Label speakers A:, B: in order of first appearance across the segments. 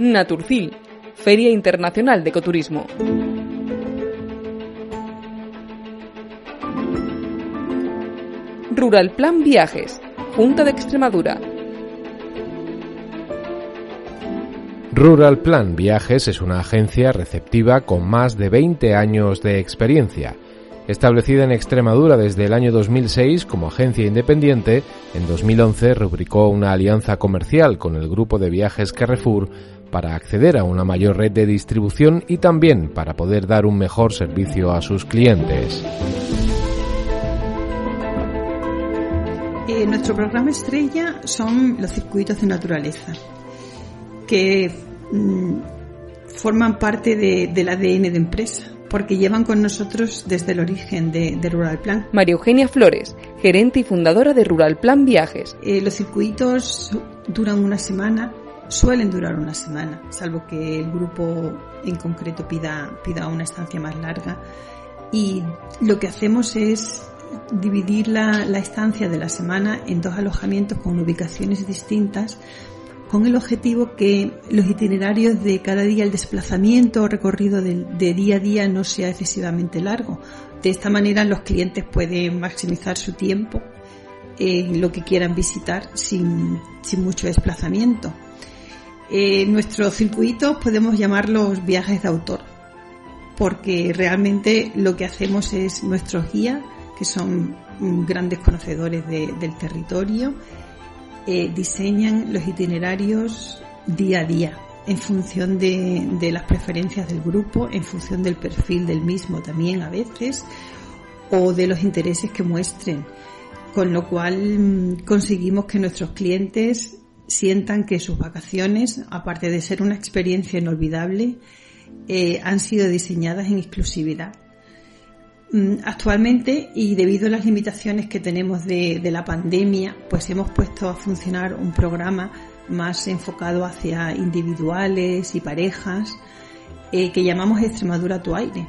A: Naturfil, Feria Internacional de Ecoturismo. Rural Plan Viajes, Junta de Extremadura.
B: Rural Plan Viajes es una agencia receptiva con más de 20 años de experiencia. Establecida en Extremadura desde el año 2006 como agencia independiente, en 2011 rubricó una alianza comercial con el grupo de viajes Carrefour para acceder a una mayor red de distribución y también para poder dar un mejor servicio a sus clientes.
C: Eh, nuestro programa estrella son los circuitos de naturaleza, que mm, forman parte del ADN de empresa, porque llevan con nosotros desde el origen de, Rural Plan.
A: María Eugenia Flores, gerente y fundadora de Rural Plan Viajes.
C: Eh, los circuitos duran una semana suelen durar una semana, salvo que el grupo en concreto pida, pida una estancia más larga. Y lo que hacemos es dividir la, la estancia de la semana en dos alojamientos con ubicaciones distintas con el objetivo que los itinerarios de cada día, el desplazamiento o recorrido de, de, día a día no sea excesivamente largo. De esta manera los clientes pueden maximizar su tiempo en lo que quieran visitar sin, sin mucho desplazamiento. Eh, nuestros circuitos podemos llamarlos viajes de autor, porque realmente lo que hacemos es nuestros guías, que son grandes conocedores del territorio, eh, diseñan los itinerarios día a día en función de, de, las preferencias del grupo, en función del perfil del mismo también a veces, o de los intereses que muestren. Con lo cual mm, conseguimos que nuestros clientes sientan que sus vacaciones, aparte de ser una experiencia inolvidable, eh, han sido diseñadas en exclusividad. Mm, actualmente, y debido a las limitaciones que tenemos de, la pandemia, pues hemos puesto a funcionar un programa más enfocado hacia individuales y parejas eh, que llamamos Extremadura tu aire.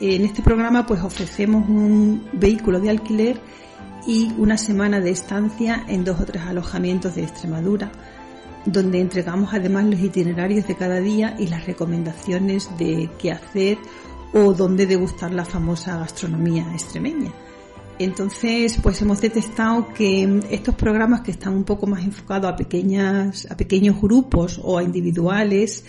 C: En este programa pues ofrecemos un vehículo de alquiler y una semana de estancia en dos o tres alojamientos de Extremadura, donde entregamos además los itinerarios de cada día y las recomendaciones de qué hacer o dónde degustar la famosa gastronomía extremeña. Entonces, pues hemos detectado que estos programas que están un poco más enfocados a pequeñas, a pequeños grupos o a individuales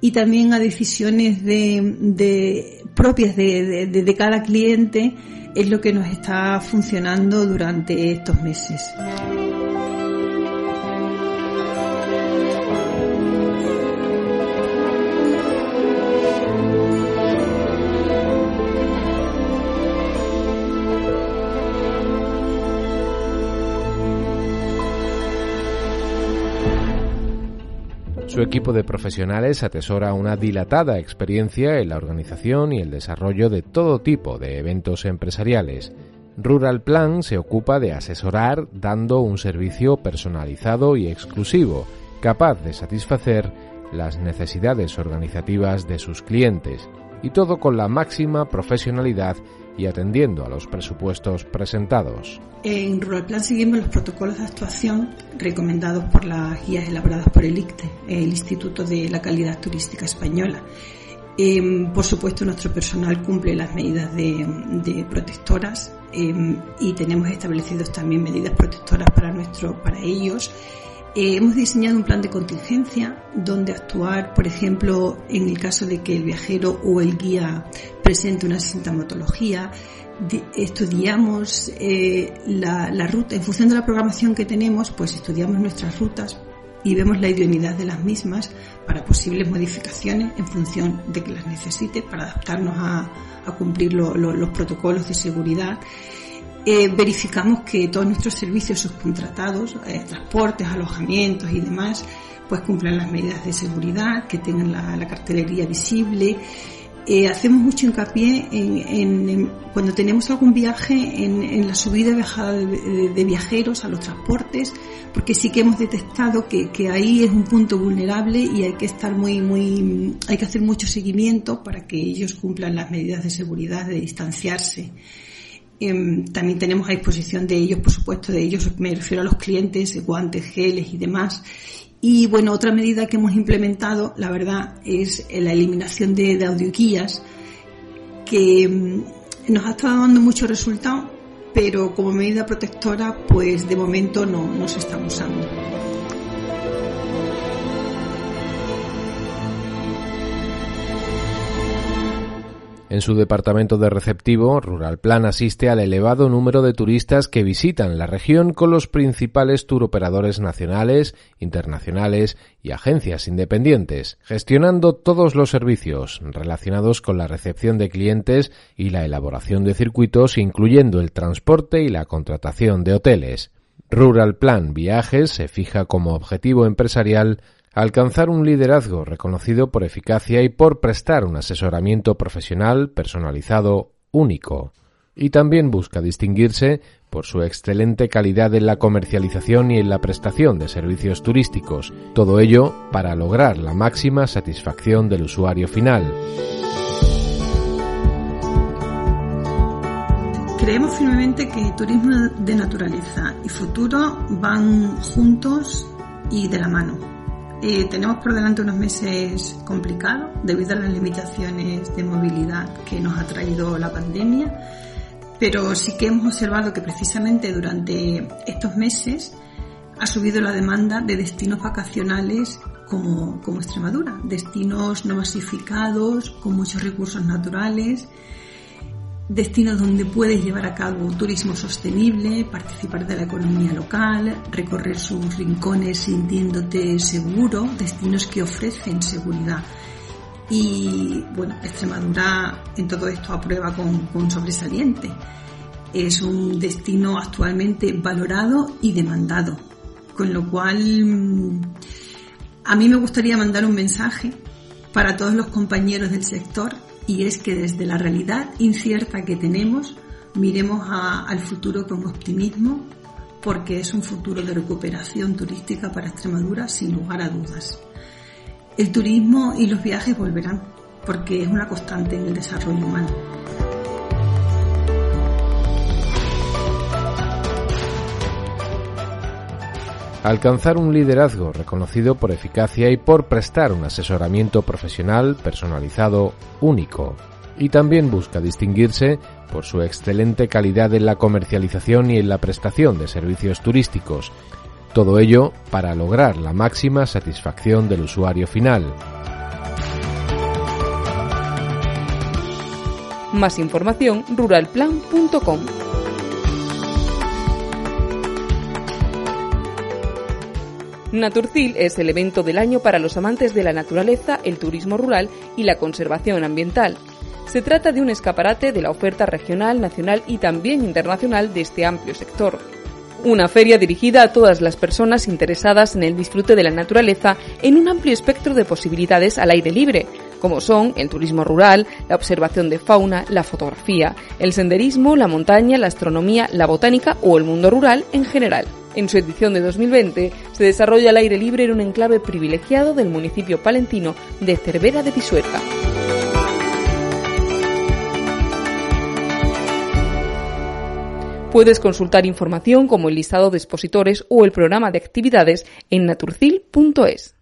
C: y también a decisiones de, propias de, de cada cliente, es lo que nos está funcionando durante estos meses.
B: Su equipo de profesionales atesora una dilatada experiencia en la organización y el desarrollo de todo tipo de eventos empresariales. Rural Plan se ocupa de asesorar dando un servicio personalizado y exclusivo, capaz de satisfacer las necesidades organizativas de sus clientes, y todo con la máxima profesionalidad y atendiendo a los presupuestos presentados.
C: En Rural Plan seguimos los protocolos de actuación recomendados por las guías elaboradas por el ICTE, el Instituto de la Calidad Turística Española. Em, por supuesto, nuestro personal cumple las medidas de, protectoras em, y tenemos establecidos también medidas protectoras para, nuestro, para ellos eh, hemos diseñado un plan de contingencia donde actuar, por ejemplo, en el caso de que el viajero o el guía presente una sintomatología. estudiamos eh, la, ruta, en función de la programación que tenemos, pues estudiamos nuestras rutas y vemos la idoneidad de las mismas para posibles modificaciones en función de que las necesite para adaptarnos a cumplir los protocolos de seguridad eh, verificamos que todos nuestros servicios subcontratados, eh, transportes, alojamientos y demás, pues cumplan las medidas de seguridad, que tengan la, cartelería visible. Eh, hacemos mucho hincapié en, cuando tenemos algún viaje en, la subida y bajada de, viajeros a los transportes, porque sí que hemos detectado que, ahí es un punto vulnerable y hay que estar muy, muy, hay que hacer mucho seguimiento para que ellos cumplan las medidas de seguridad de distanciarse. Em, también tenemos a disposición de ellos, por supuesto, de ellos me refiero a los clientes, guantes, geles y demás. Y bueno, otra medida que hemos implementado, la verdad, es la eliminación de, de audioguías, que em, nos ha estado dando mucho resultado, pero como medida protectora, pues de momento no, no se está usando.
B: En su departamento de receptivo, Rural Plan asiste al elevado número de turistas que visitan la región con los principales turoperadores nacionales, internacionales y agencias independientes, gestionando todos los servicios relacionados con la recepción de clientes y la elaboración de circuitos, incluyendo el transporte y la contratación de hoteles. Rural Plan Viajes se fija como objetivo empresarial alcanzar un liderazgo reconocido por eficacia y por prestar un asesoramiento profesional personalizado único. Y también busca distinguirse por su excelente calidad en la comercialización y en la prestación de servicios turísticos, todo ello para lograr la máxima satisfacción del usuario final.
C: Creemos firmemente que turismo de naturaleza y futuro van juntos y de la mano eh, tenemos por delante unos meses complicados debido a las limitaciones de movilidad que nos ha traído la pandemia, pero sí que hemos observado que precisamente durante estos meses ha subido la demanda de destinos vacacionales como, como Extremadura, destinos no masificados, con muchos recursos naturales, destinos donde puedes llevar a cabo turismo sostenible, participar de la economía local, recorrer sus rincones sintiéndote seguro, destinos que ofrecen seguridad. Y bueno, Extremadura en todo esto aprueba con, con sobresaliente. Es un destino actualmente valorado y demandado, con lo cual mm, a mí me gustaría mandar un mensaje para todos los compañeros del sector y es que desde la realidad incierta que tenemos miremos al futuro con optimismo porque es un futuro de recuperación turística para Extremadura sin lugar a dudas. El turismo y los viajes volverán porque es una constante en el desarrollo humano.
B: Alcanzar un liderazgo reconocido por eficacia y por prestar un asesoramiento profesional personalizado único. Y también busca distinguirse por su excelente calidad en la comercialización y en la prestación de servicios turísticos. Todo ello para lograr la máxima satisfacción del usuario final.
A: Más información ruralplan.com Naturcil es el evento del año para los amantes de la naturaleza, el turismo rural y la conservación ambiental. Se trata de un escaparate de la oferta regional, nacional y también internacional de este amplio sector. Una feria dirigida a todas las personas interesadas en el disfrute de la naturaleza en un amplio espectro de posibilidades al aire libre, como son el turismo rural, la observación de fauna, la fotografía, el senderismo, la montaña, la astronomía, la botánica o el mundo rural en general. En su edición de 2020 se desarrolla al aire libre en un enclave privilegiado del municipio palentino de Cervera de Pisuerga. Puedes consultar información como el listado de expositores o el programa de actividades en naturcil.es.